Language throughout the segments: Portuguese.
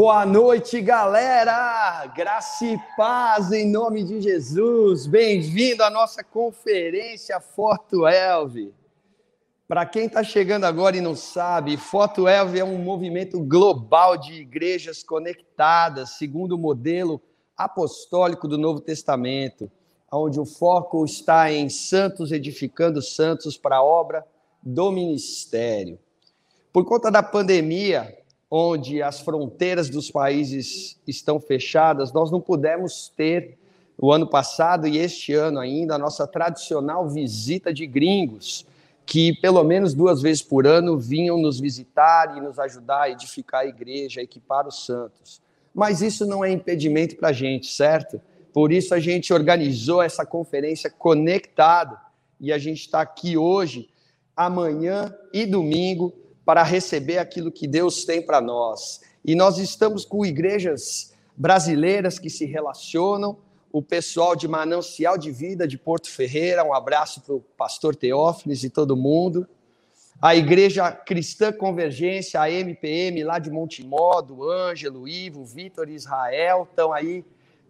Boa noite, galera! Graça e paz em nome de Jesus. Bem-vindo à nossa conferência Foto Elve. Para quem está chegando agora e não sabe, Foto Elve é um movimento global de igrejas conectadas, segundo o modelo apostólico do Novo Testamento, onde o foco está em santos edificando santos para a obra do ministério. Por conta da pandemia, onde as fronteiras dos países estão fechadas, nós não pudemos ter o ano passado e este ano ainda a nossa tradicional visita de gringos, que pelo menos duas vezes por ano vinham nos visitar e nos ajudar a edificar a igreja, equipar os santos. Mas isso não é impedimento para a gente, certo? Por isso a gente organizou essa conferência conectada e a gente está aqui hoje, amanhã e domingo para receber aquilo que Deus tem para nós. E nós estamos com igrejas brasileiras que se relacionam, o pessoal de Manancial de Vida de Porto Ferreira, um abraço para o pastor Teófilis e todo mundo. A Igreja Cristã Convergência, a MPM, lá de Montemó, do Ângelo, Ivo, Vitor e Israel, estão aí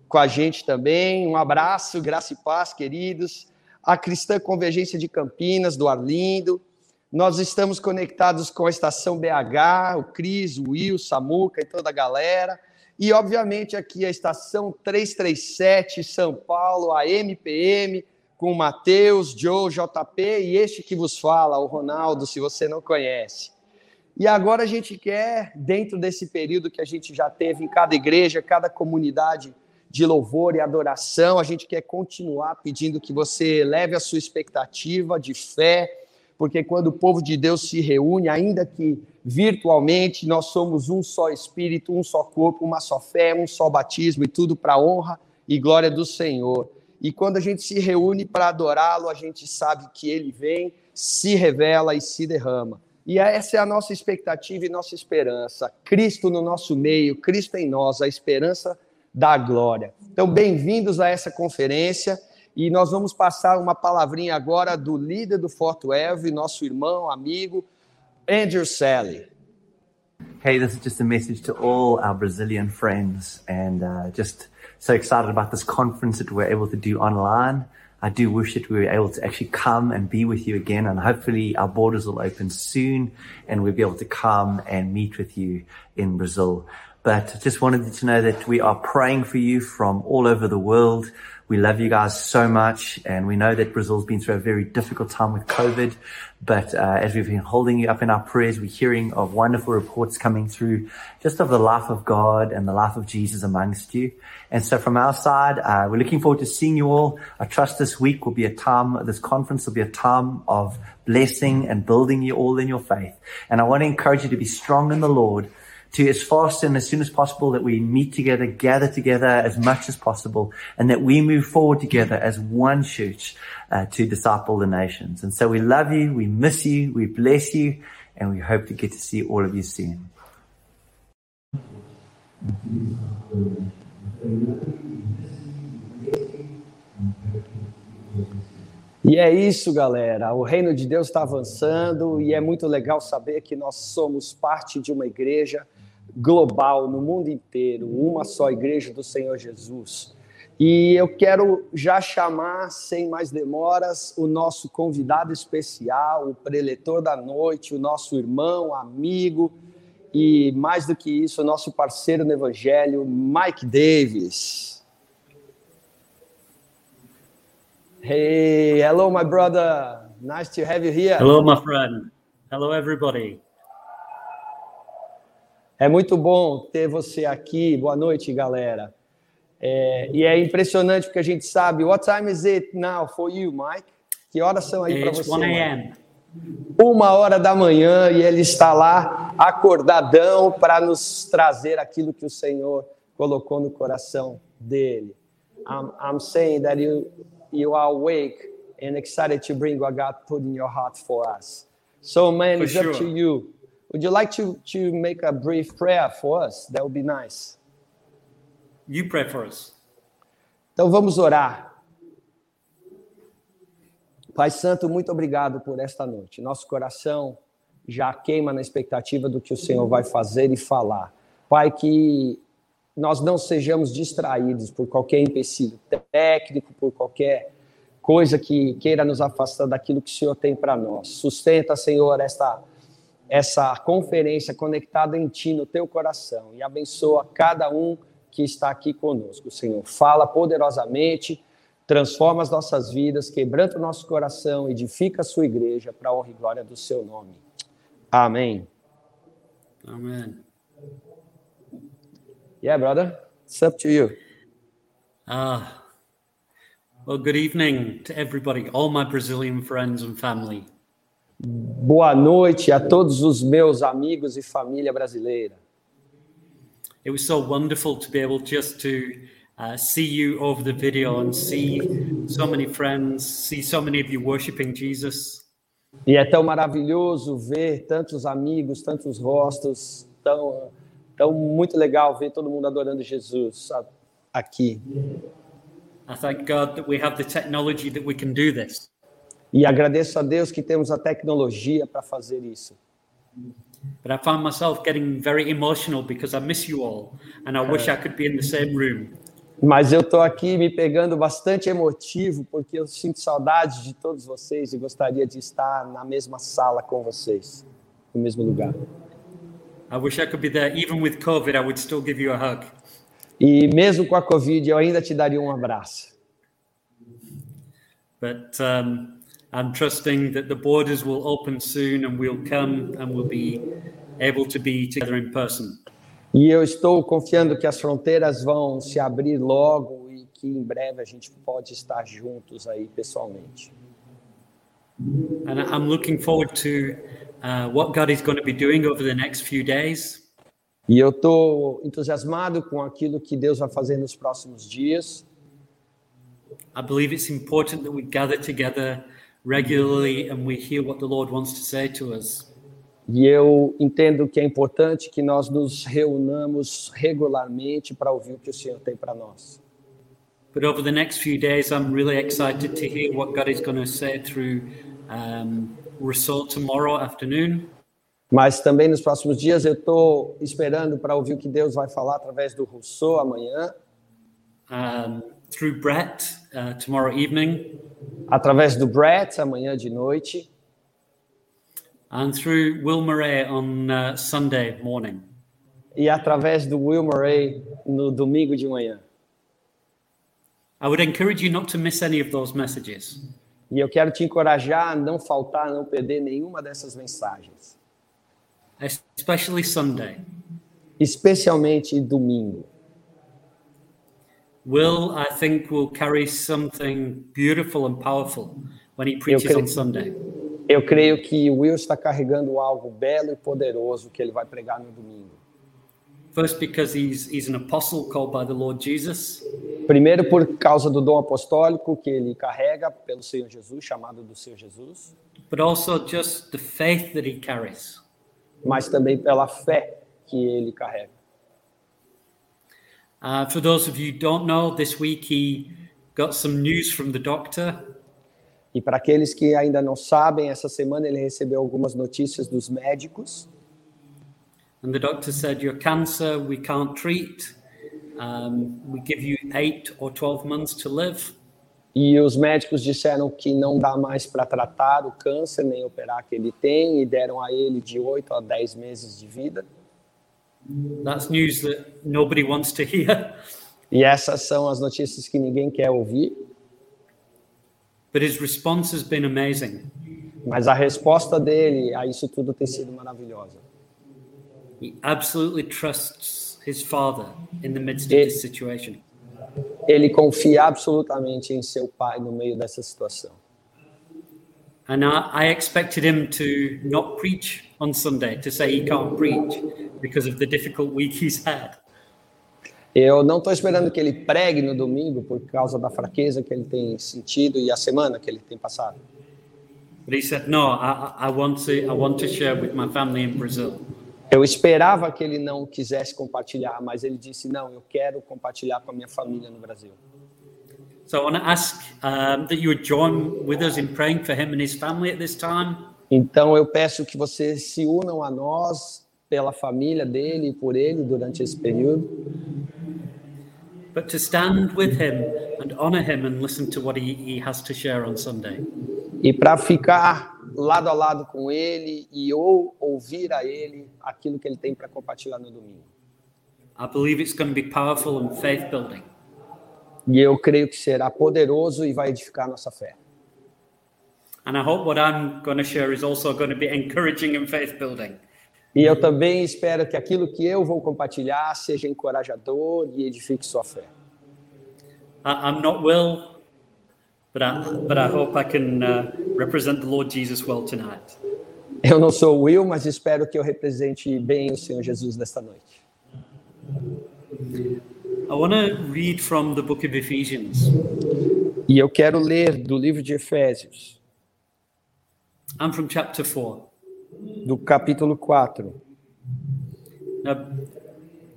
com a gente também. Um abraço, graça e paz, queridos. A Cristã Convergência de Campinas, do Arlindo. Nós estamos conectados com a Estação BH, o Cris, o Will, o Samuca e toda a galera. E, obviamente, aqui a Estação 337, São Paulo, a MPM, com o Matheus, Joe, JP e este que vos fala, o Ronaldo, se você não conhece. E agora a gente quer, dentro desse período que a gente já teve em cada igreja, cada comunidade de louvor e adoração, a gente quer continuar pedindo que você leve a sua expectativa de fé, porque quando o povo de Deus se reúne, ainda que virtualmente, nós somos um só espírito, um só corpo, uma só fé, um só batismo e tudo para honra e glória do Senhor. E quando a gente se reúne para adorá-lo, a gente sabe que ele vem, se revela e se derrama. E essa é a nossa expectativa e nossa esperança. Cristo no nosso meio, Cristo em nós, a esperança da glória. Então, bem-vindos a essa conferência. E nós vamos passar uma palavrinha agora do líder do Forto Eve, nosso irmão, amigo, Andrew Sally. Hey, this is just a message to all our Brazilian friends, and uh, just so excited about this conference that we're able to do online. I do wish that we were able to actually come and be with you again, and hopefully our borders will open soon, and we'll be able to come and meet with you in Brazil. But just wanted you to know that we are praying for you from all over the world. We love you guys so much. And we know that Brazil's been through a very difficult time with COVID. But uh, as we've been holding you up in our prayers, we're hearing of wonderful reports coming through just of the life of God and the life of Jesus amongst you. And so from our side, uh, we're looking forward to seeing you all. I trust this week will be a time, this conference will be a time of blessing and building you all in your faith. And I want to encourage you to be strong in the Lord to as fast and as soon as possible that we meet together, gather together as much as possible, and that we move forward together as one church uh, to disciple the nations. And so we love you, we miss you, we bless you, and we hope to get to see all of you soon. E é isso, galera. O reino de Deus está avançando e é muito legal saber que nós somos parte de uma igreja global no mundo inteiro, uma só igreja do Senhor Jesus. E eu quero já chamar, sem mais demoras, o nosso convidado especial, o preletor da noite, o nosso irmão, amigo e, mais do que isso, o nosso parceiro no Evangelho, Mike Davis. Hey, hello, my brother. Nice to have you here. Hello, my friend. Hello, everybody. É muito bom ter você aqui. Boa noite, galera. É, e é impressionante porque a gente sabe. What time is it now for you, Mike? Que horas são aí para você? 1 a.m. Uma hora da manhã e ele está lá acordadão para nos trazer aquilo que o Senhor colocou no coração dele. I'm, I'm saying that you you are awake and excited to bring what God put in your heart for us. So, man, for it's sure. up to you. Would you like to, to make a brief prayer for us? That would be nice. You pray for us. Então vamos orar. Pai Santo, muito obrigado por esta noite. Nosso coração já queima na expectativa do que o Senhor vai fazer e falar. Pai, que nós não sejamos distraídos por qualquer empecilho técnico, por qualquer coisa que queira nos afastar daquilo que o Senhor tem para nós. Sustenta, Senhor, esta essa conferência conectada em Ti, no Teu coração, e abençoa cada um que está aqui conosco, Senhor. Fala poderosamente, transforma as nossas vidas, quebranta o nosso coração, edifica a Sua igreja para a honra e glória do Seu nome. Amém. Amen. Yeah, brother. It's up to you. Ah, well, good evening to everybody, all my Brazilian friends and family. Boa noite a todos os meus amigos e família brasileira. It was so wonderful to be able just to uh, see you over the video and see so many friends, see so many of you worshiping Jesus. E é tão maravilhoso ver tantos amigos, tantos rostos, tão, tão muito legal ver todo mundo adorando Jesus aqui. I thank God that we have the technology that we can do this. E agradeço a Deus que temos a tecnologia para fazer isso. But I find myself getting very emotional because I miss you all and I wish I could be in the same room. Mas eu estou aqui me pegando bastante emotivo porque eu sinto saudade de todos vocês e gostaria de estar na mesma sala com vocês, no mesmo lugar. I wish I could be there even with COVID. I would still give you a hug. E mesmo com a Covid, eu ainda te daria um abraço. But um, I'm trusting that the borders will open soon and we'll come and we'll be able to be together in person. E eu estou confiando que as fronteiras vão se abrir logo e que em breve a gente pode estar juntos aí pessoalmente. And I'm looking forward to uh, what God is going to be doing over the next few days. E eu estou entusiasmado com aquilo que Deus vai fazer nos próximos dias. I believe it's important that we gather together regularly and we hear what the Lord wants to say to us. E eu entendo que é importante que nós nos reunamos regularmente para ouvir o que o Senhor tem para nós. But over the next few days, I'm really excited to hear what God is going to say through um, tomorrow afternoon. Mas também nos próximos dias eu estou esperando para ouvir o que Deus vai falar através do Rousseau amanhã, um, through Brett uh, tomorrow evening, através do Brett amanhã de noite and through Will Murray on uh, Sunday morning. e através do Will Murray no domingo de manhã. I would encourage you not to miss any of those messages. E eu quero te encorajar a não faltar, a não perder nenhuma dessas mensagens, especially Sunday. especialmente domingo. Will, I think, will carry something beautiful and powerful when he preaches creio- on Sunday. Eu creio que o Will está carregando algo belo e poderoso que ele vai pregar no domingo. First, because he's he's an apostle called by the Lord Jesus, Primeiro, por causa do dom apostólico que ele carrega pelo Senhor Jesus, chamado do Senhor Jesus, but also just the faith that he carries. mas também pela fé que ele carrega. Uh, for those of you who don't know, this week he got some news from the doctor. E para aqueles que ainda não sabem, essa semana ele recebeu algumas notícias dos médicos And the doctor said, Your cancer, we can't treat. Um, we give you eight or 12 months to live. e os médicos disseram que não dá mais para tratar o câncer nem operar que ele tem e deram a ele de 8 a 10 meses de vida. That's news that nobody wants to hear. E essas são as notícias que ninguém quer ouvir, But his response has been amazing. mas a resposta dele a isso tudo tem sido maravilhosa. He absolutely trusts his father in the midst of It- this situation. Ele confia absolutamente em seu pai no meio dessa situação. And I, I expected him to not preach on Sunday, to say he can't preach because of the difficult week he's had. Eu não estou esperando que ele pregue no domingo por causa da fraqueza que ele tem sentido e a semana que ele tem passado. But he said, No, I, I want to I want to share with my family in Brazil. Eu esperava que ele não quisesse compartilhar, mas ele disse: Não, eu quero compartilhar com a minha família no Brasil. So I want to ask um, that you would join with us in praying for him and his family at this time. Então eu peço que vocês se unam a nós pela família dele e por ele durante esse período, but to stand with him and honor him and listen to what he, he has to share on Sunday. e para ficar lado a lado com ele e ou ouvir a ele aquilo que ele tem para compartilhar no domingo. I believe it's going to be powerful and faith building. E eu creio que será poderoso e vai edificar a nossa fé. And I hope what I'm going to share is also going to be encouraging and faith building. E eu também espero que aquilo que eu vou compartilhar seja encorajador e edifique sua fé. I'm not Will, but I, but I hope I can uh, represent the Lord Jesus well tonight. Eu não sou Will, mas espero que eu represente bem o Senhor Jesus nesta noite. I want to read from the book of Ephesians. E eu quero ler do livro de Efésios, I'm from chapter 4. Do capítulo 4. Now,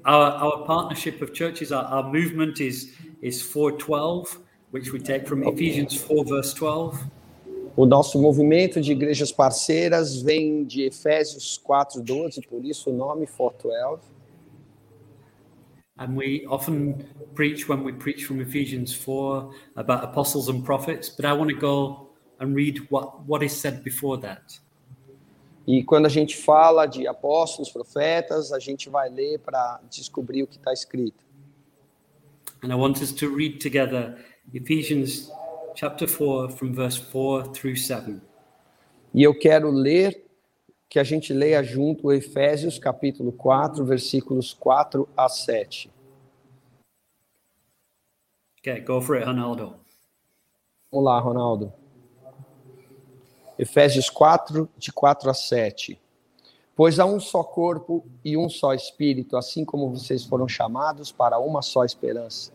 our, our partnership of churches, our, our movement is, is 412, which we take from Ephesians 4, verse 12. O nosso movimento de igrejas parceiras vem de Efésios 4:12, por isso o nome 412. And we often preach when we preach from Ephesians 4 about apostles and prophets, but I want to go and read what, what is said before that. E quando a gente fala de apóstolos, profetas, a gente vai ler para descobrir o que está escrito. And I want us to read together Ephesians chapter 4 from verse 4 through 7. E eu quero ler que a gente leia junto Efésios capítulo 4, versículos 4 a 7. Okay, go for it, Ronaldo. Vamos lá, Ronaldo. Efésios 4, de 4 a 7. Pois há um só corpo e um só espírito, assim como vocês foram chamados para uma só esperança.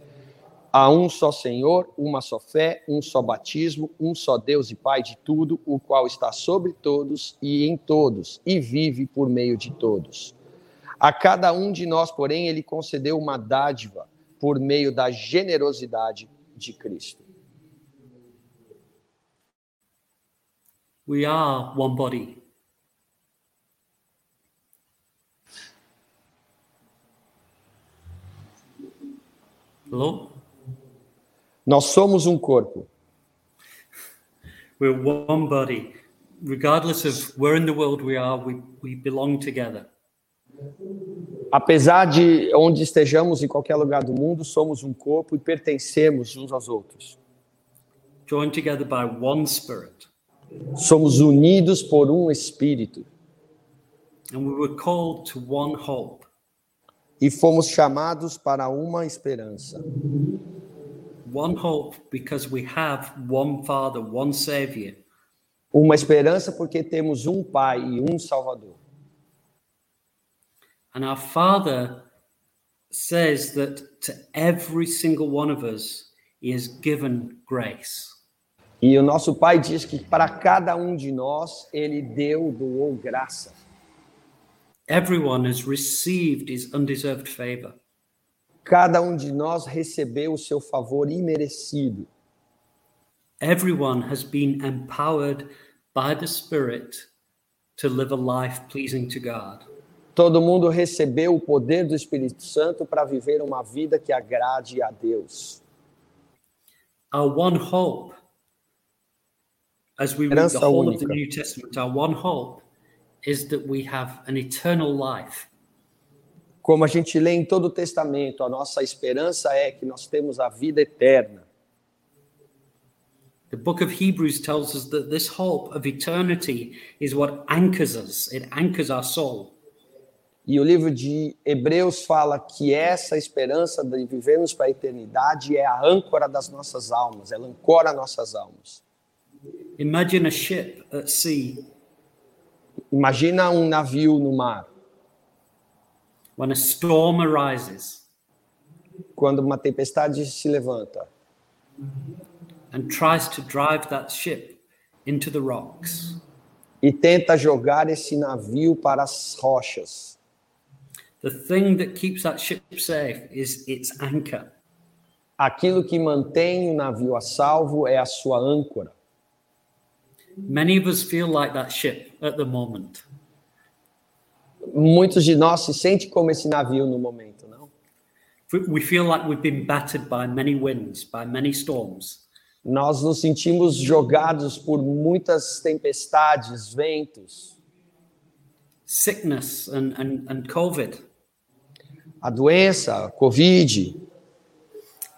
Há um só Senhor, uma só fé, um só batismo, um só Deus e Pai de tudo, o qual está sobre todos e em todos, e vive por meio de todos. A cada um de nós, porém, ele concedeu uma dádiva por meio da generosidade de Cristo. We are one body. Hello? Nós somos um corpo. We're one body. Regardless of where in the world we are, we, we belong together. Apesar de onde estejamos em qualquer lugar do mundo, somos um corpo e pertencemos uns aos outros. Joined together by one spirit. Somos unidos por um espírito And we were called to one hope. e fomos chamados para uma esperança. One hope because we have one Father, one Savior. Uma esperança porque temos um Pai e um Salvador. And our Father says that to every single one of us, He has given grace. E o nosso Pai diz que para cada um de nós ele deu, doou graça. Everyone has received His undeserved favor. Cada um de nós recebeu o seu favor imerecido. Everyone has been empowered by the Spirit to live a life pleasing to God. Todo mundo recebeu o poder do Espírito Santo para viver uma vida que agrade a Deus. Our one hope, as we read the whole of the única. New Testament, our one hope is that we have an eternal life. Como a gente lê em todo o Testamento, a nossa esperança é que nós temos a vida eterna. The book of Hebrews tells us that this hope of eternity is what anchors us, it anchors our soul. E o livro de Hebreus fala que essa esperança de vivermos para a eternidade é a âncora das nossas almas, ela ancora nossas almas. Imagine a ship at sea Imagina um navio no mar, when a storm arises quando uma tempestade se levanta and tries to drive that ship into the rocks. e tenta jogar esse navio para as rochas. The thing that keeps that ship safe is its anchor. Aquilo que mantém o navio a salvo é a sua âncora. Many of us feel like that ship at the moment. muitos de nós se sentem como esse navio no momento, não? We feel like we've been battered by many winds, by many storms. Nós nos sentimos jogados por muitas tempestades, ventos, sickness and, and, and COVID, a doença, a Covid,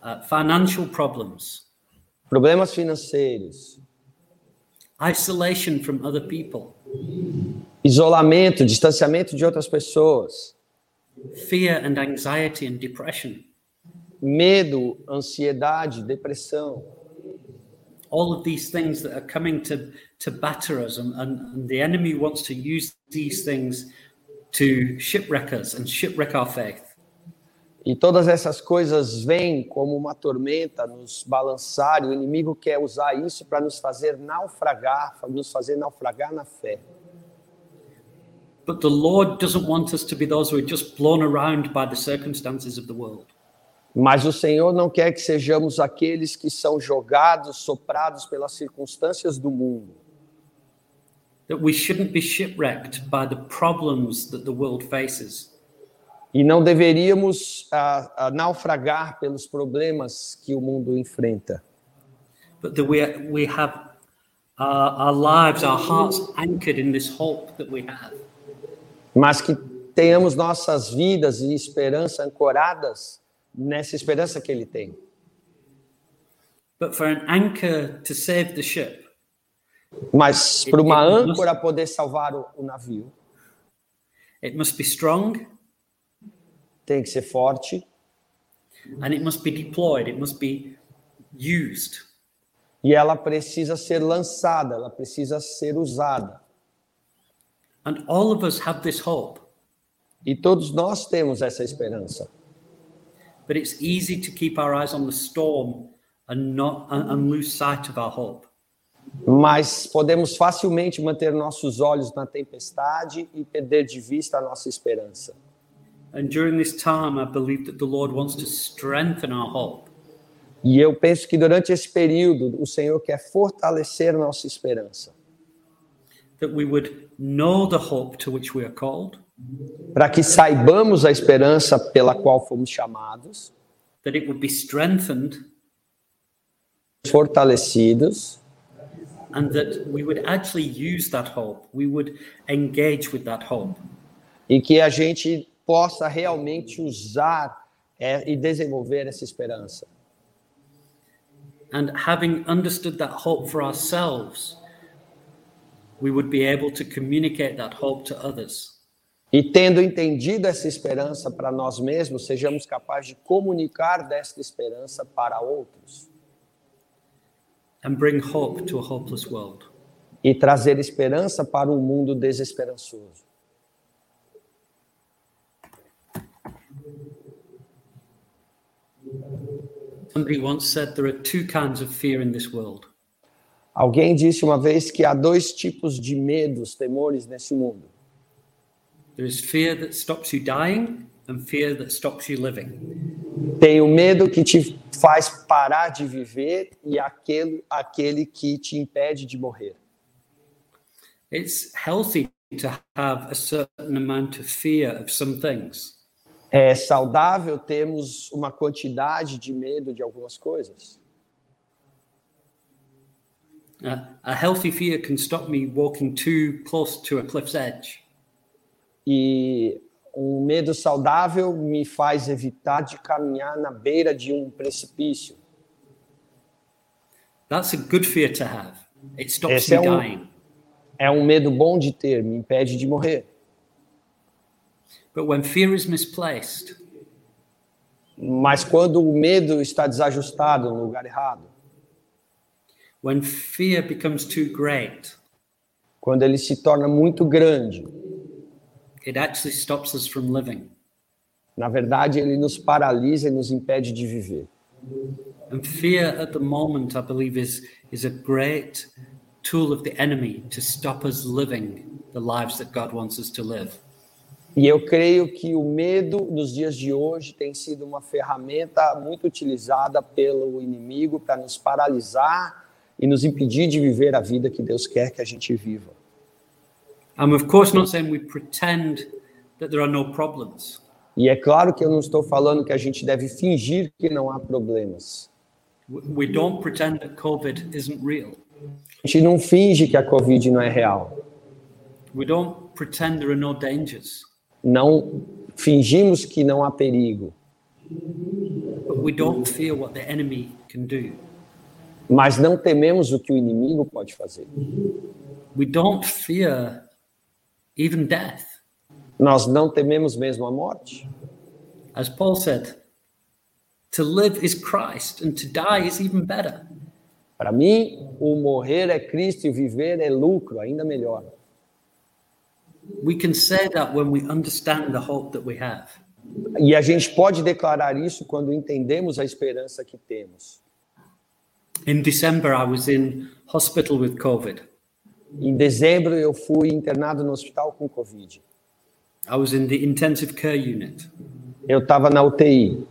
uh, financial problems, problemas financeiros, isolation from other people, isolamento, distanciamento de outras pessoas, fear and anxiety and depression. medo, ansiedade, depressão. All of these things that are coming to, to batter us, and, and, and the enemy wants to use these things to shipwreck us and shipwreck our faith. E todas essas coisas vêm como uma tormenta nos balançar, e o inimigo quer usar isso para nos fazer naufragar, nos fazer naufragar na fé. But the Lord doesn't want us to be those who are just blown around by the circumstances of the world. Mas o Senhor não quer que sejamos aqueles que são jogados, soprados pelas circunstâncias do mundo. That we shouldn't be shipwrecked by the problems that the world faces. E não deveríamos ah, ah, naufragar pelos problemas que o mundo enfrenta. But that we, we have our, our lives, our hearts anchored in this hope that we have. Mas que tenhamos nossas vidas e esperança ancoradas nessa esperança que Ele tem. But for an anchor to save the ship, Mas para uma âncora poder salvar o, o navio, it must be strong tem que ser forte and it must be deployed, it must be used. e ela precisa ser lançada, ela precisa ser usada. And all of us have this hope, E todos nós temos essa esperança. but it's easy to keep our eyes on the storm and not and, lose sight of our hope. Mas podemos facilmente manter nossos olhos na tempestade e perder de vista a nossa esperança. E eu penso que durante esse período o Senhor quer fortalecer nossa esperança, that we would know the hope to which we are called, para que saibamos a esperança pela qual fomos chamados, that it would be strengthened, fortalecidos. And that we would actually use that hope. We would engage with that hope. e que a gente possa realmente usar é, e desenvolver essa esperança. And having understood that hope for ourselves, we would be able to communicate that hope to others. E tendo entendido essa esperança para nós mesmos, sejamos capazes de comunicar desta esperança para outros and bring hope to a hopeless world. e trazer esperança para um mundo desesperançoso. Somebody once said there are two kinds of fear in this world Alguém disse uma vez que há dois tipos de medos, temores nesse mundo. there is fear that stops you dying, and fear that stops you living. Tem o medo que te faz parar de viver e aquele, aquele que te impede de morrer. It's healthy to have a certain amount of fear of some things. É saudável termos uma quantidade de medo de algumas coisas. Uh, a healthy fear can stop me walking too close to a cliff's edge. E um medo saudável me faz evitar de caminhar na beira de um precipício. That's a good fear to have. It stops Esse me é um- dying. É um medo bom de ter, me impede de morrer. But when fear is misplaced, Mas quando o medo está desajustado no lugar errado, when fear becomes too great, quando ele se torna muito grande, it actually stops us from living. na verdade ele nos paralisa e nos impede de viver. And fear at the moment, I believe, is, is a great tool of the enemy to stop us living the lives that God wants us to live. E eu creio que o medo nos dias de hoje tem sido uma ferramenta muito utilizada pelo inimigo para nos paralisar e nos impedir de viver a vida que Deus quer que a gente viva. I'm, of course, not saying we pretend that there are no problems. E é claro que eu não estou falando que a gente deve fingir que não há problemas. We don't pretend that COVID isn't real. A gente não finge que a Covid não é real. We don't pretend there are no dangers. Não fingimos que não há perigo. But we don't fear what the enemy can do. Mas não tememos o que o inimigo pode fazer. We don't fear even death. Nós não tememos mesmo a morte. As Paul said, to live is Christ and to die is even better. Para mim, o morrer é Cristo e viver é lucro, ainda melhor. We can say that when we understand the hope that we have. E a gente pode declarar isso quando entendemos a esperança que temos. In December, I was in hospital with COVID. Em dezembro, eu fui internado no hospital com Covid. I was in the intensive care unit. Eu estava na UTI.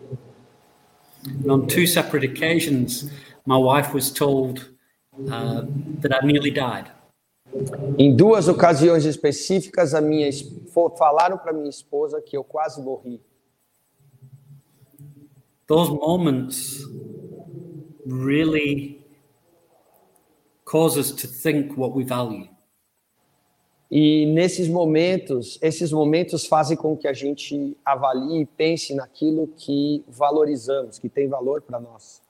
And on two separate occasions, my wife was told uh, that I nearly died. Em duas ocasiões específicas, a minha falaram para minha esposa que eu quase morri. Those moments really cause us to think what we value. E nesses momentos, esses momentos fazem com que a gente avalie e pense naquilo que valorizamos, que tem valor para nós.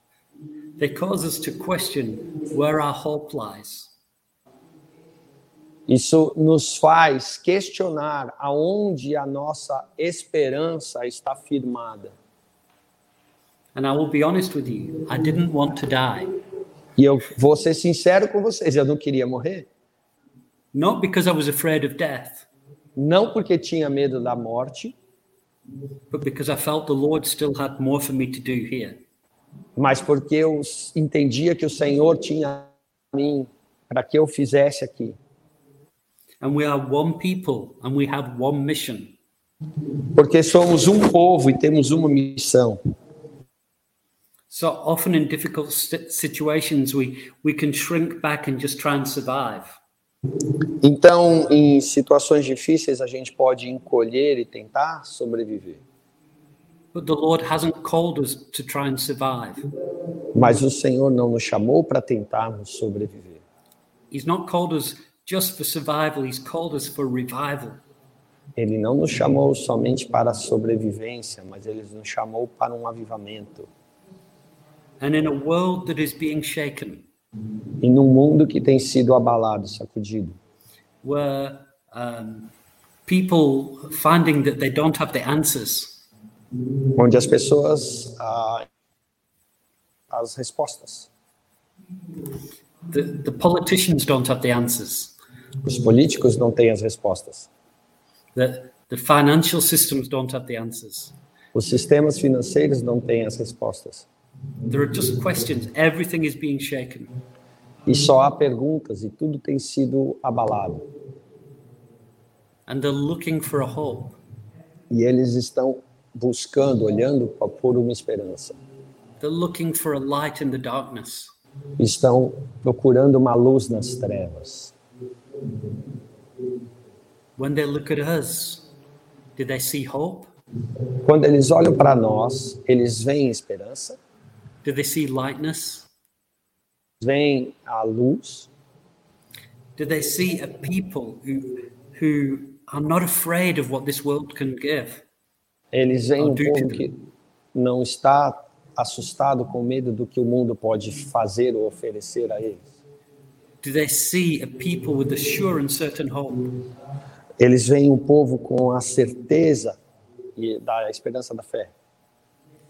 They cause us to question where our hope lies. Isso nos faz questionar aonde a nossa esperança está firmada. And I will be honest with you, I didn't want to die. E eu vou ser sincero com vocês, eu não queria morrer. Not because I was afraid of death, Não porque tinha medo da morte, but because I felt the Lord still had more for me to do here. mas porque eu entendia que o Senhor tinha a mim para que eu fizesse aqui. And we are one people and we have one mission. Porque somos um povo e temos uma missão. So often in difficult situations, we, we can shrink back and just try and survive. Então, em situações difíceis, a gente pode encolher e tentar sobreviver. But the Lord hasn't called us to try and survive. Mas o Senhor não nos chamou para tentarmos sobreviver. He's not called us just for survival, He's called us for revival. Ele não nos chamou somente para a sobrevivência, mas ele nos chamou para um avivamento. And in a world that is being shaken, E num mundo que tem sido abalado, sacudido, where um, people finding that they don't have the answers, onde as pessoas ah, as respostas, the, the politicians don't have the answers, os políticos não têm as respostas, the, the financial systems don't have the answers. os sistemas financeiros não têm as respostas. There are just questions. Everything is being shaken. E só há perguntas e tudo tem sido abalado. And they're looking for a hope. E eles estão buscando, olhando por uma esperança. They're looking for a light in the darkness. Estão procurando uma luz nas trevas. When they look at us, do they see hope? Quando eles olham para nós, eles veem esperança, Do they see lightness? veem a luz, Do they see a people who, who are not afraid of what this world can give? eles veem um povo que não está assustado com medo do que o mundo pode fazer ou oferecer a eles. Eles veem um povo com a certeza e da esperança da fé.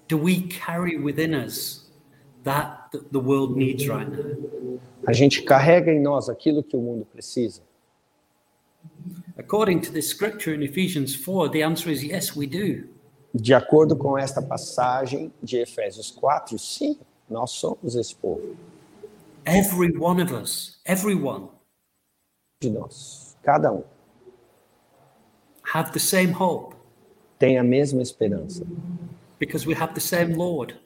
Do we carry within us that that the world needs right now? A gente carrega em nós aquilo que o mundo precisa. According to this scripture in Ephesians 4, the answer is yes, we do. De acordo com esta passagem de Efésios 4, sim, nós somos esse povo Every one of us, everyone, de nós. Cada um. Have the same hope. Tem a mesma esperança, because we have the same Lord,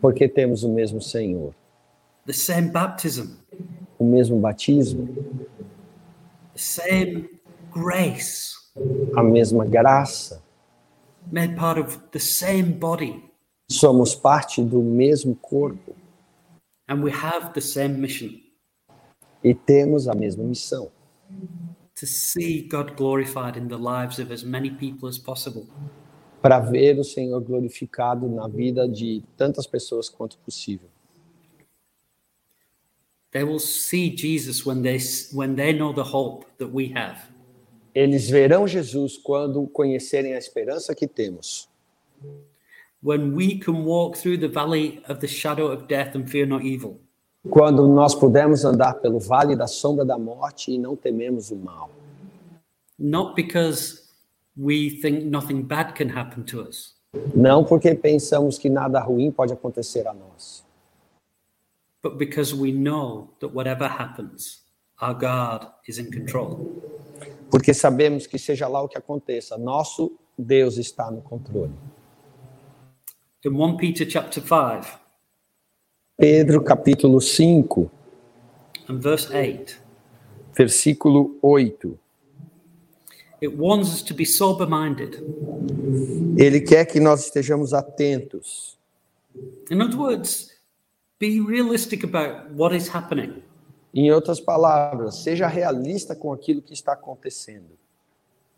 porque temos o mesmo Senhor, the same baptism, o mesmo batismo, the same grace. a mesma graça, made part of the same body, somos parte do mesmo corpo and we have the same mission e temos a mesma missão. to see God glorified in the lives of as many people as possible. Para ver o Senhor glorificado na vida de tantas pessoas quanto possível. They will see Jesus when they when they know the hope that we have. Eles verão Jesus quando conhecerem a esperança que temos. When we can walk through the valley of the shadow of death and fear no evil. Quando nós pudermos andar pelo vale da sombra da morte e não tememos o mal. Not because we think nothing bad can happen to us, Não porque pensamos que nada ruim pode acontecer a nós, but because we know that whatever happens, our God is in control. porque sabemos que seja lá o que aconteça, nosso Deus está no controle. In 1 Peter chapter 5 Pedro capítulo 5, and verse 8, versículo 8. it warns us to be sober minded. Ele quer que nós estejamos atentos. In other words, be realistic about what is happening. Em outras palavras, seja realista com aquilo que está acontecendo.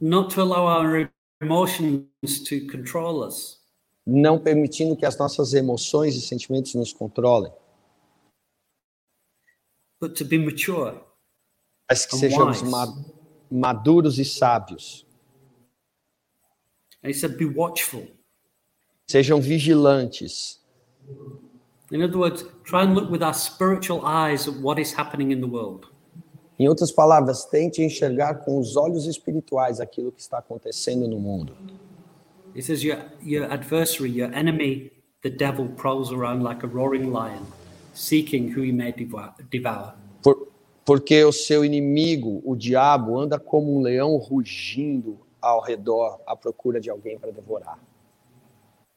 not to allow our emotions to control us, Não permitindo que as nossas emoções e sentimentos nos controlem, but to be mature. mas que sejamos ma- maduros e sábios. And he said, be watchful. Sejam vigilantes. In other words, try and look with our spiritual eyes at what is happening in the world. Em outras palavras, tente enxergar com os olhos espirituais aquilo que está acontecendo no mundo. He says, your, your adversary, your enemy, the devil, prowls around like a roaring lion, seeking who he may devour. Por- porque o seu inimigo, o diabo, anda como um leão rugindo ao redor à procura de alguém para devorar.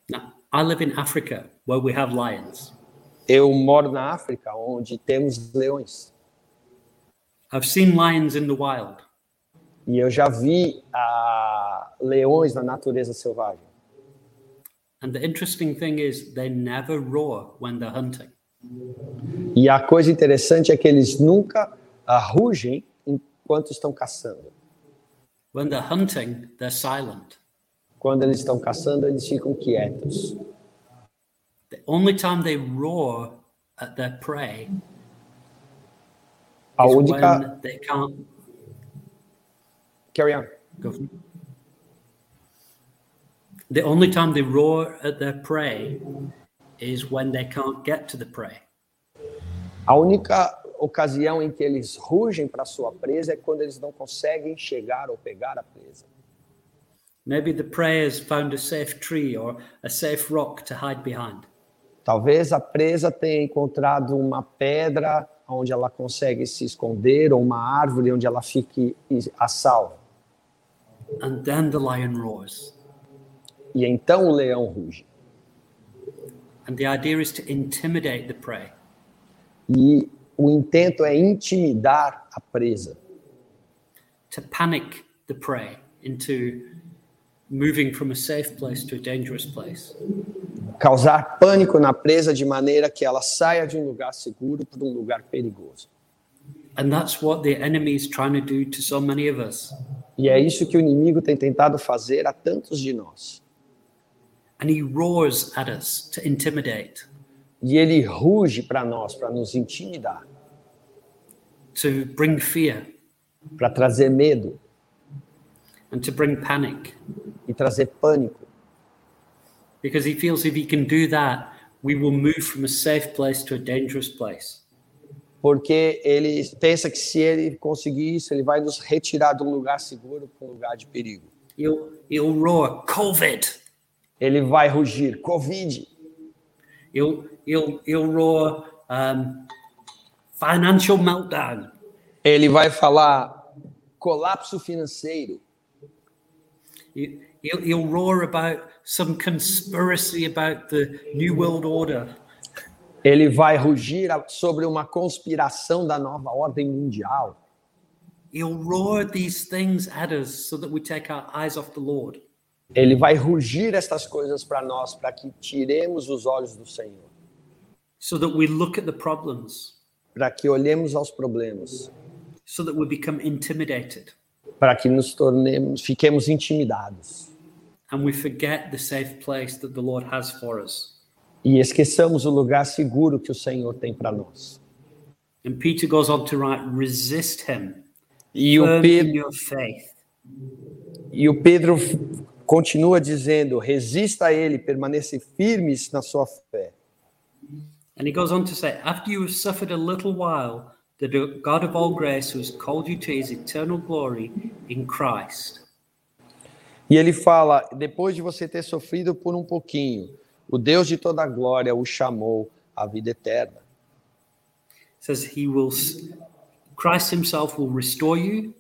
Now, I live in Africa where we have lions. Eu moro na África, onde temos leões. I've seen lions in the wild, E eu já vi ah, leões na natureza selvagem. and the interesting thing is they never roar when they're hunting. E a coisa interessante é que eles nunca ah, rugem enquanto estão caçando. When they're hunting, they're silent. Quando eles estão caçando, eles ficam quietos. The only time they roar at their prey A is única. when they can't Carry on. go. The only time they roar at their prey is when they can't get to the prey. A única ocasião em que eles rugem para sua presa é quando eles não conseguem chegar ou pegar a presa. Maybe the prey has found a safe tree or a safe rock to hide behind. Talvez a presa tenha encontrado uma pedra onde ela consegue se esconder ou uma árvore onde ela fique a salvo. And then the lion roars. E então o leão ruge. And the idea is to intimidate the prey. E o intento é intimidar a presa, to panic the prey into moving from a safe place to a dangerous place. causar pânico na presa de maneira que ela saia de um lugar seguro para um lugar perigoso. And that's what the enemy is trying to do to so many of us. E é isso que o inimigo tem tentado fazer a tantos de nós. And he roars at us to intimidate, E ele ruge para nós, para nos intimidar, to bring fear, para trazer medo and to bring panic. e trazer pânico. Because he feels if he can do that, we will move from a safe place to a dangerous place. Porque ele pensa que se ele conseguir isso, ele vai nos retirar de um lugar seguro para um lugar de perigo. He'll, he'll roar, COVID. Ele vai rugir, Covid. He'll, he'll, he'll roar, um, financial meltdown. Ele vai falar colapso financeiro. He- He'll, he'll roar about some conspiracy about the New World Order. Ele vai rugir sobre uma conspiração da nova ordem mundial. He'll roar these things at us so that we take our eyes off the Lord. Ele vai rugir estas coisas para nós, para que tiremos os olhos do Senhor, so that we look at the problems, para que olhemos aos problemas, so that we become intimidated para que nos tornemos, fiquemos intimidados and we forget the safe place that the Lord has for us. E esqueçamos o lugar seguro que o Senhor tem para nós. And Peter goes on to write, resist him, E o Pedro, e o Pedro continua dizendo: resista a ele, permaneça firmes na sua fé. And he goes on to say, after you have suffered a little while, the God of all grace, who has called you to his eternal glory in Christ, E ele fala: depois de você ter sofrido por um pouquinho, o Deus de toda glória o chamou à vida eterna. says he will, Christ himself will restore you,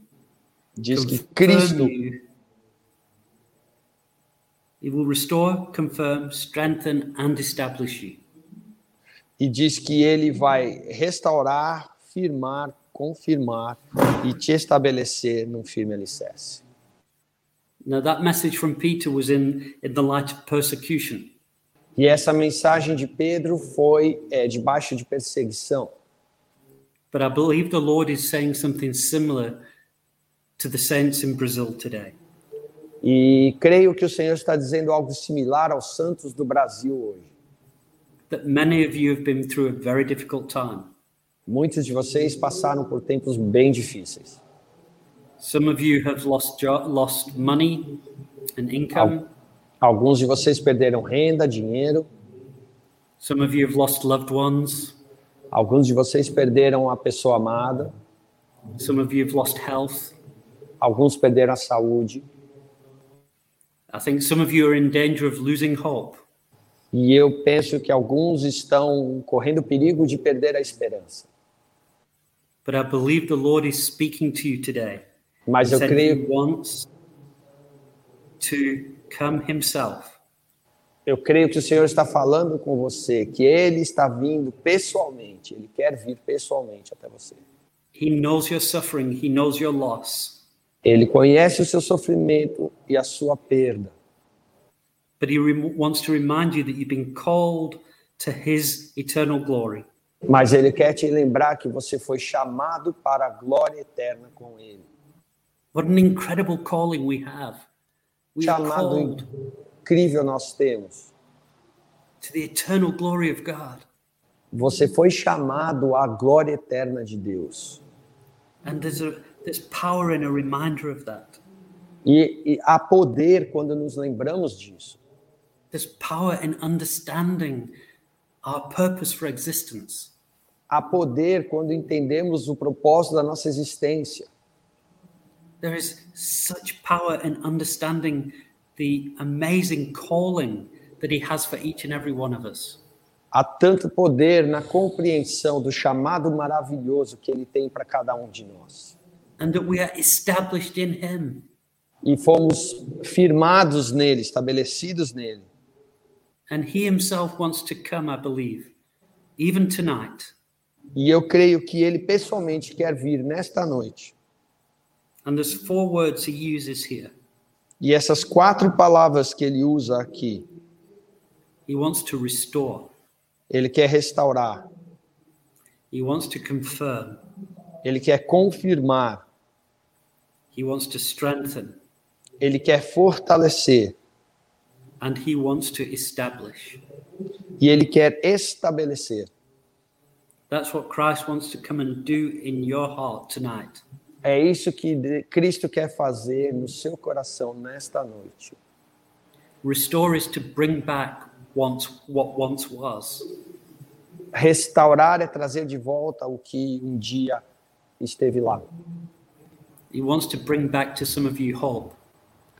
Diz que Cristo you. He will restore, confirm, strengthen, and establish you. e diz que ele vai restaurar, firmar, confirmar e te estabelecer num firme alicerce. Now, that message from Peter was in, in the light of persecution. E essa mensagem de Pedro foi é, debaixo de perseguição. But I believe the Lord is saying something similar to the saints in Brazil today. E creio que o Senhor está dizendo algo similar aos santos do Brasil hoje. That many of you have been through a very difficult time. Muitos de vocês passaram por tempos bem difíceis. Some of you have lost lost money and income. Alguns de vocês perderam renda, dinheiro. Some of you have lost loved ones. Alguns de vocês perderam a pessoa amada. Some of you have lost health. Alguns perderam a saúde. I think some of you are in danger of losing hope. E eu penso que alguns estão correndo perigo de perder a esperança. But I believe the Lord is speaking to you today. Mas He eu creio, wants to come Himself eu creio que o Senhor está falando com você, que Ele está vindo pessoalmente. Ele quer vir pessoalmente até você. He knows your suffering, He knows your loss, Ele conhece o seu sofrimento e a sua perda. but He wants to remind you that you've been called to His eternal glory. Mas Ele quer te lembrar que você foi chamado para a glória eterna com Ele. What an incredible calling we have. Chamado incrível nós temos. to the eternal glory of God. Você foi chamado à glória eterna de Deus. And there's a there's power in a reminder of that. E, e há poder quando nos lembramos disso. There's power in understanding our purpose for existence. Há poder quando entendemos o propósito da nossa existência. There is such power in understanding the amazing calling that He has for each and every one of us. Há tanto poder na compreensão do chamado maravilhoso que ele tem para cada um de nós. And that we are established in Him. E fomos firmados nele, estabelecidos nele. And He Himself wants to come, I believe, even tonight. E eu creio que ele pessoalmente quer vir nesta noite. And there's four words He uses here. E essas quatro palavras que ele usa aqui, He wants to restore, ele quer restaurar, He wants to confirm, ele quer confirmar, He wants to strengthen, ele quer fortalecer and He wants to establish. e ele quer estabelecer. That's what Christ wants to come and do in your heart tonight. É isso que Cristo quer fazer no seu coração nesta noite. Restore is to bring back once what once was. Restaurar é trazer de volta o que um dia esteve lá. He wants to bring back to some of you hope.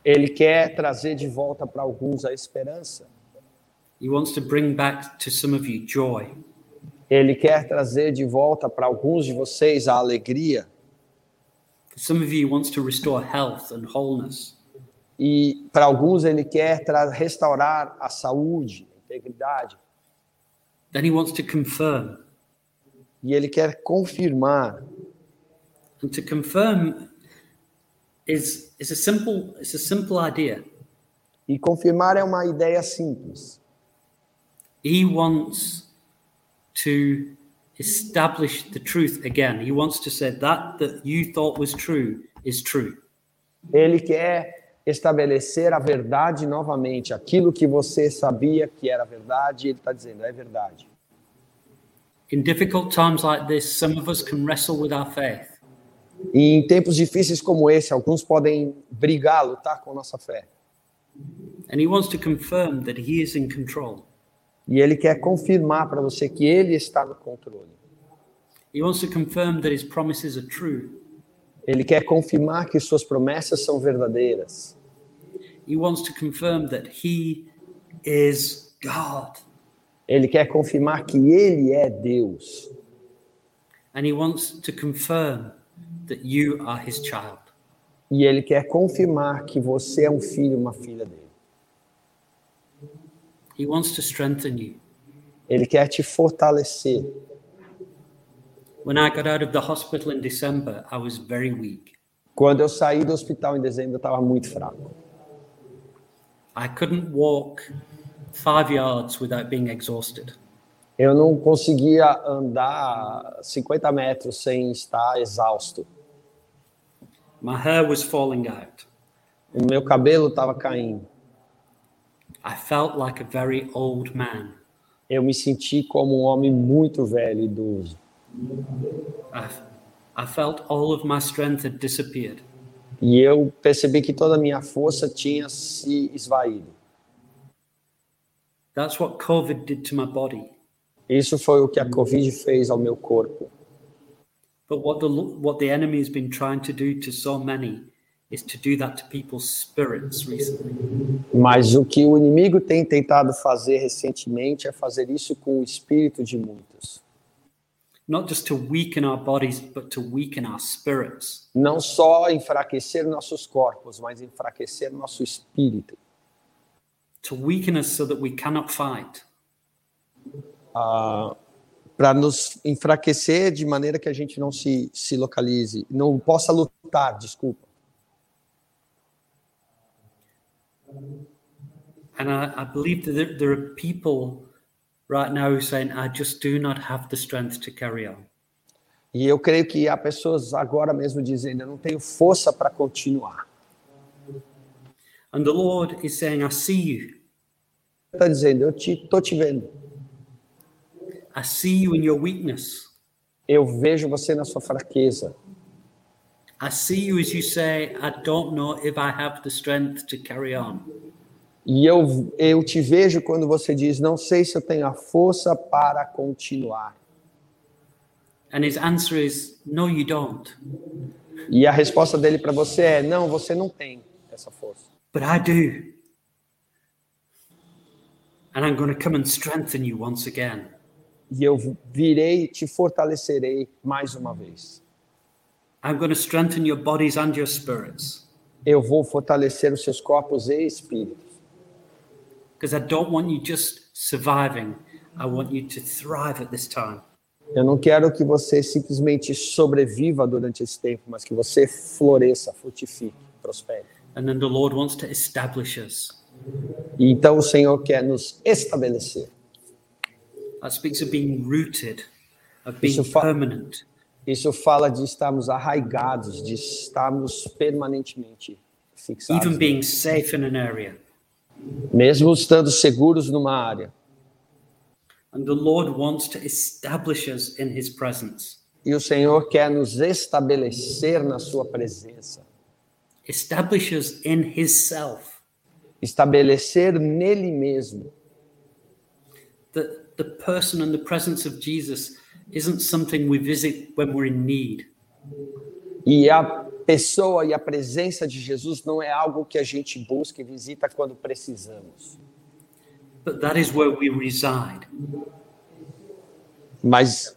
Ele quer trazer de volta para alguns a esperança. He wants to bring back to some of you joy. Ele quer trazer de volta para alguns de vocês a alegria. Some of you wants to restore health and wholeness. E para alguns ele quer restaurar a saúde, a integridade. Then he wants to confirm. E ele quer confirmar. And to confirm is is a simple it's a simple idea. E confirmar é uma ideia simples. He wants to establish the truth again. He wants to say that that you thought was true is true. Ele quer estabelecer a verdade novamente. Aquilo que você sabia que era verdade, ele está dizendo, é verdade. In difficult times like this, some of us can wrestle with our faith. E em tempos difíceis como esse, alguns podem brigar, lutar com nossa fé. And he wants to confirm that he is in control. E ele quer confirmar para você que ele está no controle. He wants to confirm that his promises are true. Ele quer confirmar que suas promessas são verdadeiras. He wants to confirm that he is God. Ele quer confirmar que ele é Deus. And he wants to confirm that you are his child. E ele quer confirmar que você é um filho, uma filha dele. He wants to strengthen you. Ele quer te fortalecer. When I got out of the hospital in December, I was very weak. Quando eu saí do hospital em dezembro, eu estava muito fraco. I couldn't walk five yards without being exhausted. Eu não conseguia andar 50 metros sem estar exausto. My hair was falling out. O meu cabelo estava caindo. I felt like a very old man. Eu me senti como um homem muito velho, idoso. I, I felt all of my strength had disappeared. E eu percebi que toda a minha força tinha se esvaído. That's what COVID did to my body. Isso foi o que a Covid fez ao meu corpo. But what the what the enemy has been trying to do to so many is to do that to people's spirits recently. Mas o que o inimigo tem tentado fazer recentemente é fazer isso com o espírito de muitos. Not just to weaken our bodies, but to weaken our spirits. Não só enfraquecer nossos corpos, mas enfraquecer nosso espírito. To weaken us so that we cannot fight. Ah, para nos enfraquecer de maneira que a gente não se, se localize, não possa lutar, desculpa. And I, I believe that there, are people right now who are saying, I just do not have the strength to carry on. E eu creio que há pessoas agora mesmo dizendo, eu não tenho força para continuar. And the Lord is saying, I see you. Está dizendo, eu te, tô te vendo. I see you in your weakness. Eu vejo você na sua fraqueza. I see you as you say, I don't know if I have the strength to carry on. E eu, eu te vejo quando você diz, não sei se eu tenho a força para continuar. And his answer is, No, you don't. E a resposta dele para você é, não, você não tem essa força. But I do. And I'm going to come and strengthen you once again. E eu virei, te fortalecerei mais uma vez. I'm going to strengthen your bodies and your spirits. Eu vou fortalecer os seus corpos e espíritos. Because I don't want you just surviving. I want you to thrive at this time. Eu não quero que você simplesmente sobreviva durante esse tempo, mas que você floresça, frutifique, prospere. And then the Lord wants to establish us. E então o Senhor quer nos estabelecer. That speaks of being rooted, of being Isso permanent. Isso fala de estarmos arraigados, de estarmos permanentemente fixados. even being safe in an area. Mesmo estando seguros numa área. And the Lord wants to establish us in his presence, E o Senhor quer nos estabelecer na sua presença. establish us in his self. Estabelecer nele mesmo. The, the person and the presence of Jesus isn't something we visit when we're in need. E a pessoa e a presença de Jesus não é algo que a gente busca e visita quando precisamos. But that is where we reside. Mas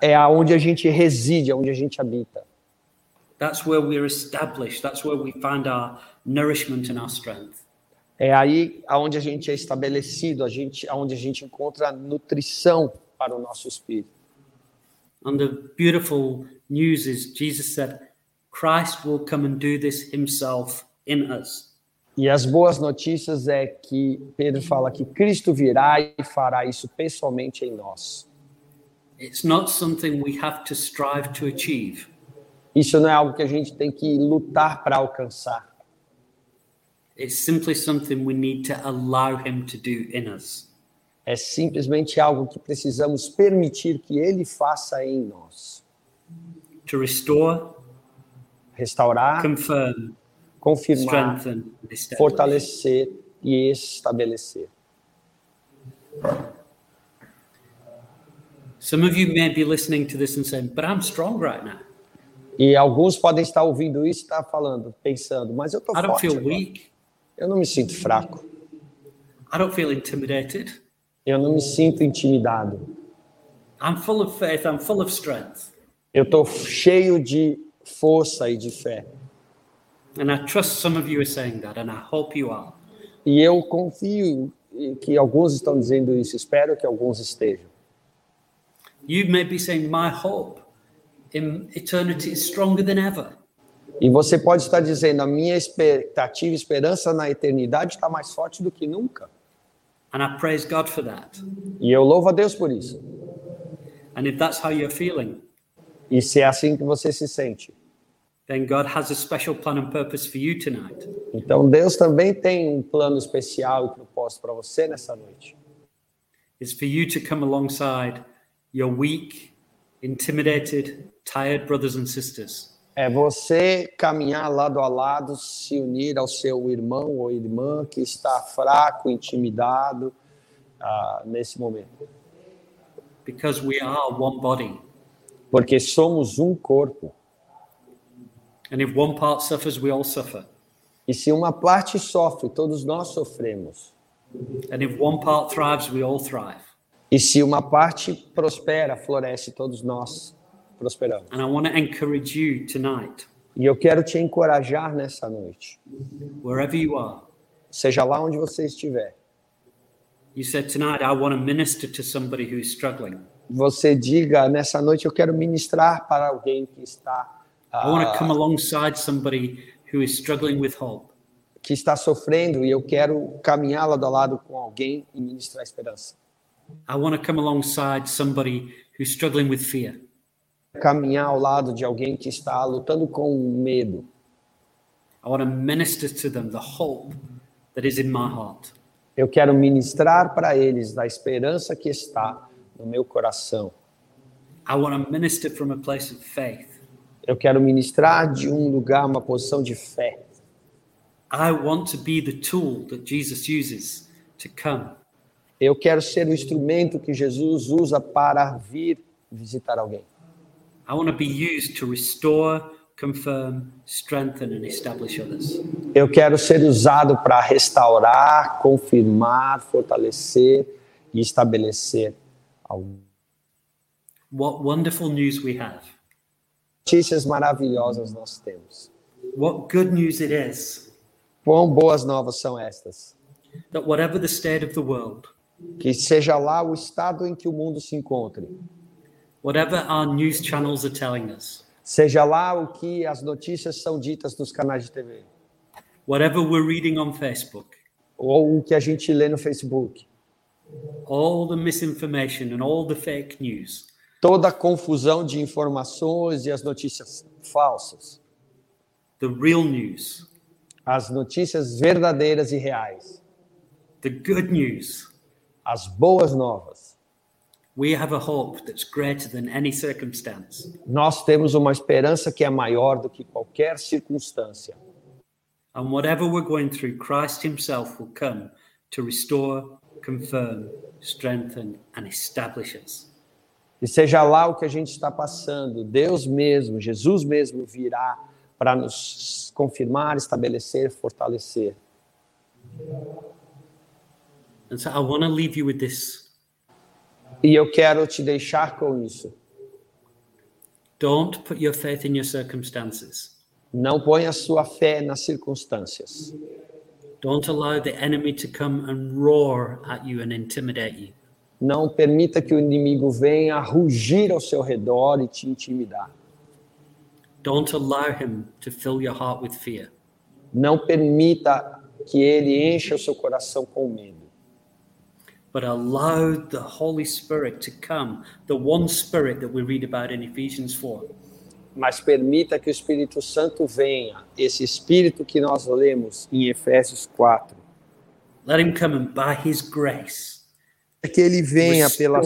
é aonde a gente reside, aonde a gente habita. That's where we're established. That's where we find our nourishment and our strength. É aí aonde a gente é estabelecido, a gente, aonde a gente encontra nutrição para o nosso espírito. And the beautiful news is Jesus said, Christ will come and do this himself in us. E as boas notícias é que Pedro fala que Cristo virá e fará isso pessoalmente em nós. It's not something we have to strive to achieve. Isso não é algo que a gente tem que lutar para alcançar. It's simply something we need to allow him to do in us. É simplesmente algo que precisamos permitir que ele faça em nós. To restore, Restaurar, confirm, confirmar, fortalecer e estabelecer. Some of you may be listening to this and saying, but I'm strong right now. E alguns podem estar ouvindo isso e estar falando, pensando, mas eu estou I don't forte. feel weak. Eu não me sinto fraco. I don't feel intimidated. Eu não me sinto intimidado. I'm full of faith. I'm full of strength. Eu estou cheio de força e de fé. And I trust some of you are saying that, and I hope you are. E eu confio que alguns estão dizendo isso. Espero que alguns estejam. You may be saying, My hope in eternity is stronger than ever. E você pode estar dizendo: a minha expectativa, esperança na eternidade está mais forte do que nunca. And I praise God for that. E eu louvo a Deus por isso. And if that's how you're feeling, E se é assim que você se sente, then God has a special plan and purpose for you tonight. então Deus também tem um plano especial e propósito para você nessa noite. It's for you to come alongside your weak, intimidated, tired brothers and sisters É você caminhar lado a lado, se unir ao seu irmão ou irmã que está fraco, intimidado ah, nesse momento. because we are one body. Porque somos um corpo. And if one part suffers, we all suffer. E se uma parte sofre, todos nós sofremos. And if one part thrives, we all thrive. E se uma parte prospera, floresce, todos nós And I want to encourage you tonight, E eu quero te encorajar nessa noite. wherever you are. Seja lá onde você estiver. You said tonight, I want to minister to somebody who's struggling. Você diga, nessa noite eu quero ministrar para alguém que está I want to ah, come alongside somebody who is struggling with hope. que está sofrendo e eu quero caminhar lado a lado com alguém e ministrar esperança. I want to come alongside somebody who's struggling with fear. Caminhar ao lado de alguém que está lutando com medo. I want to minister to them the hope that is in my heart. Eu quero ministrar para eles da esperança que está no meu coração. I want to minister from a place of faith. Eu quero ministrar de um lugar, uma posição de fé. I want to be the tool that Jesus uses to come. Eu quero ser o instrumento que Jesus usa para vir visitar alguém. I want to be used to restore, confirm, strengthen, and establish others. Eu quero ser usado para restaurar, confirmar, fortalecer e estabelecer alguém. What wonderful news we have. Notícias maravilhosas nós temos. What good news it is Quão boas novas são estas? that whatever the state of the world, Que seja lá o estado em que o mundo se encontre, whatever our news channels are telling us, seja lá o que as notícias são ditas nos canais de TV, whatever we're reading on Facebook, ou o que a gente lê no Facebook, all the misinformation and all the fake news, toda a confusão de informações e as notícias falsas, the real news, as notícias verdadeiras e reais, the good news, as boas novas. Nós temos uma esperança que é maior do que qualquer circunstância. And whatever we're going through, Christ Himself will come to restore, confirm, strengthen, and establish us. E seja lá o que a gente está passando, Deus mesmo, Jesus mesmo virá para nos confirmar, estabelecer, fortalecer. And so I want to leave you with this. E eu quero te deixar com isso. Don't put your faith in your circumstances. Não ponha sua fé nas circunstâncias. Don't allow the enemy to come and roar at you and intimidate you. Não permita que o inimigo venha rugir ao seu redor e te intimidar. Don't allow him to fill your heart with fear. Não permita que ele encha o seu coração com medo. But allow the Holy Spirit to come, the one Spirit that we read about in Ephesians 4, Mas permita que o Espírito Santo venha, esse Espírito que nós lemos em Efésios 4. let him come and by his grace Que ele venha pela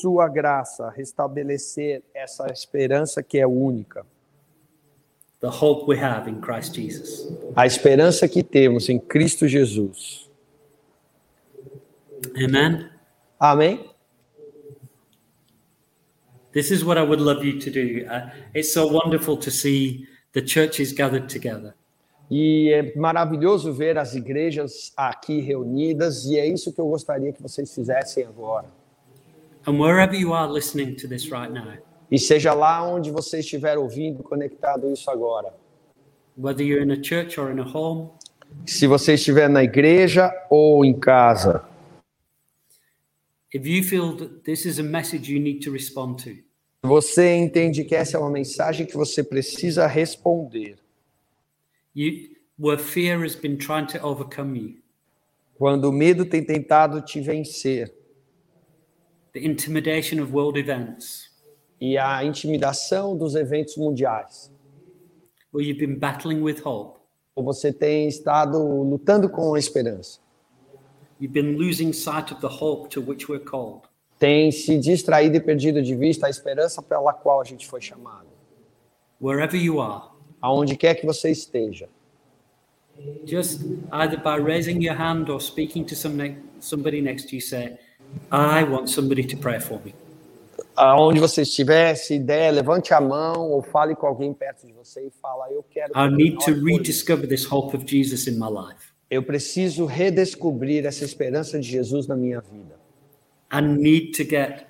sua graça restabelecer essa esperança que é única. the hope we have in Christ Jesus. A esperança que temos em Cristo Jesus. Amen. Amen. This is what I would love you to do. Uh, it's so wonderful to see the churches gathered together. E é maravilhoso ver as igrejas aqui reunidas, e é isso que eu gostaria que vocês fizessem agora. And wherever you are listening to this right now, E seja lá onde você estiver ouvindo, conectado isso agora. whether you're in a church or in a home, Se você estiver na igreja ou em casa, if you feel that this is a message you need to respond to, você entende que essa é uma mensagem que você precisa responder. you where fear has been trying to overcome you, Quando o medo tem tentado te vencer. The intimidation of world events, e a intimidação dos eventos mundiais, where you've been battling with hope, ou você tem estado lutando com a esperança, tem se distraído e perdido de vista a esperança pela qual a gente foi chamado. Wherever you are, Aonde quer que você esteja, just either by raising your hand or speaking to some somebody next to you, say, I want somebody to pray for me. aonde você estiver, se der, levante a mão ou fale com alguém perto de você e fala: Eu quero. que I need to ore por mim." rediscover this hope of Jesus in my life. Eu preciso redescobrir essa esperança de Jesus na minha vida. I need to get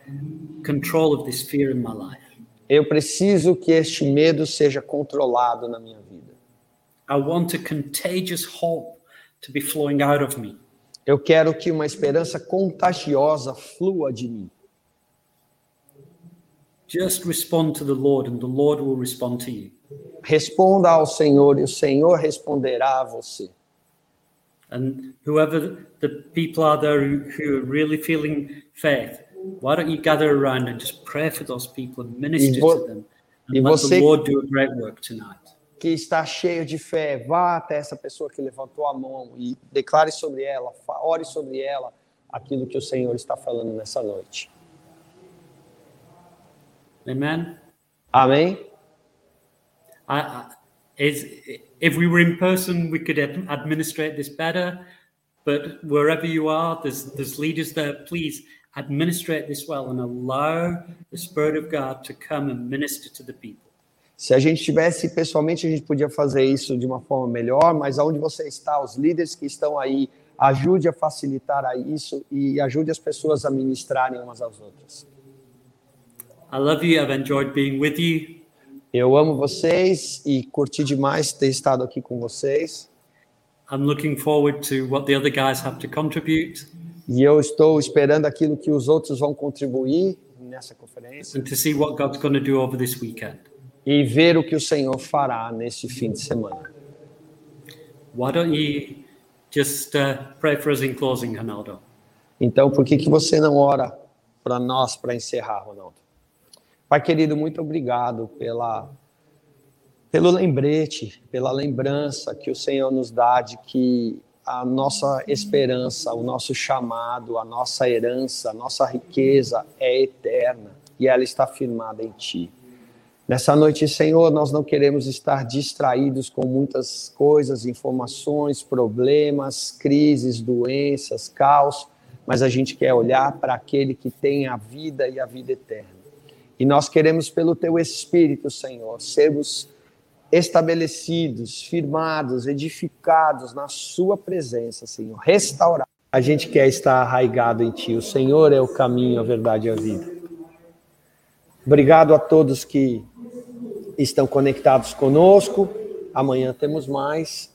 control of this fear in my life. Eu preciso que este medo seja controlado na minha vida. I want a contagious hope to be flowing out of me. Eu quero que uma esperança contagiosa flua de mim. Just respond to the Lord, and the Lord will respond to you. Responda ao Senhor e o Senhor responderá a você. And whoever the people are there who, who are really feeling faith, why don't you gather around and just pray for those people and minister to them and let the Lord do a great work tonight. Que está cheio de fé, vá até essa pessoa que levantou a mão e declare sobre ela, ore sobre ela aquilo que o Senhor está falando nessa noite. Amen. Amém? I, I, is, if we were in person, we could ad- administrate this better. But wherever you are, there's, there's leaders there. Please administrate this well and allow the Spirit of God to come and minister to the people. Se a gente tivesse pessoalmente, a gente podia fazer isso de uma forma melhor, mas aonde você está, os líderes que estão aí, ajude a facilitar a isso e ajude as pessoas a ministrarem umas às outras. I love you. I've enjoyed being with you. Eu amo vocês e curti demais ter estado aqui com vocês. I'm looking forward to what the other guys have to contribute E eu estou esperando aquilo que os outros vão contribuir nessa conferência and to see what God's going to do over this weekend. e ver o que o Senhor fará neste fim de semana. Why don't you just uh, pray for us in closing, Ronaldo? Então, por que, que você não ora para nós para encerrar, Ronaldo? Pai querido, muito obrigado pela pelo lembrete, pela lembrança que o Senhor nos dá de que a nossa esperança, o nosso chamado, a nossa herança, a nossa riqueza é eterna e ela está firmada em Ti. Nessa noite, Senhor, nós não queremos estar distraídos com muitas coisas, informações, problemas, crises, doenças, caos, mas a gente quer olhar para aquele que tem a vida e a vida eterna. E nós queremos, pelo Teu Espírito, Senhor, sermos estabelecidos, firmados, edificados na Sua presença, Senhor, restaurados. A gente quer estar arraigado em Ti. O Senhor é o caminho, a verdade e a vida. Obrigado a todos que estão conectados conosco. Amanhã temos mais.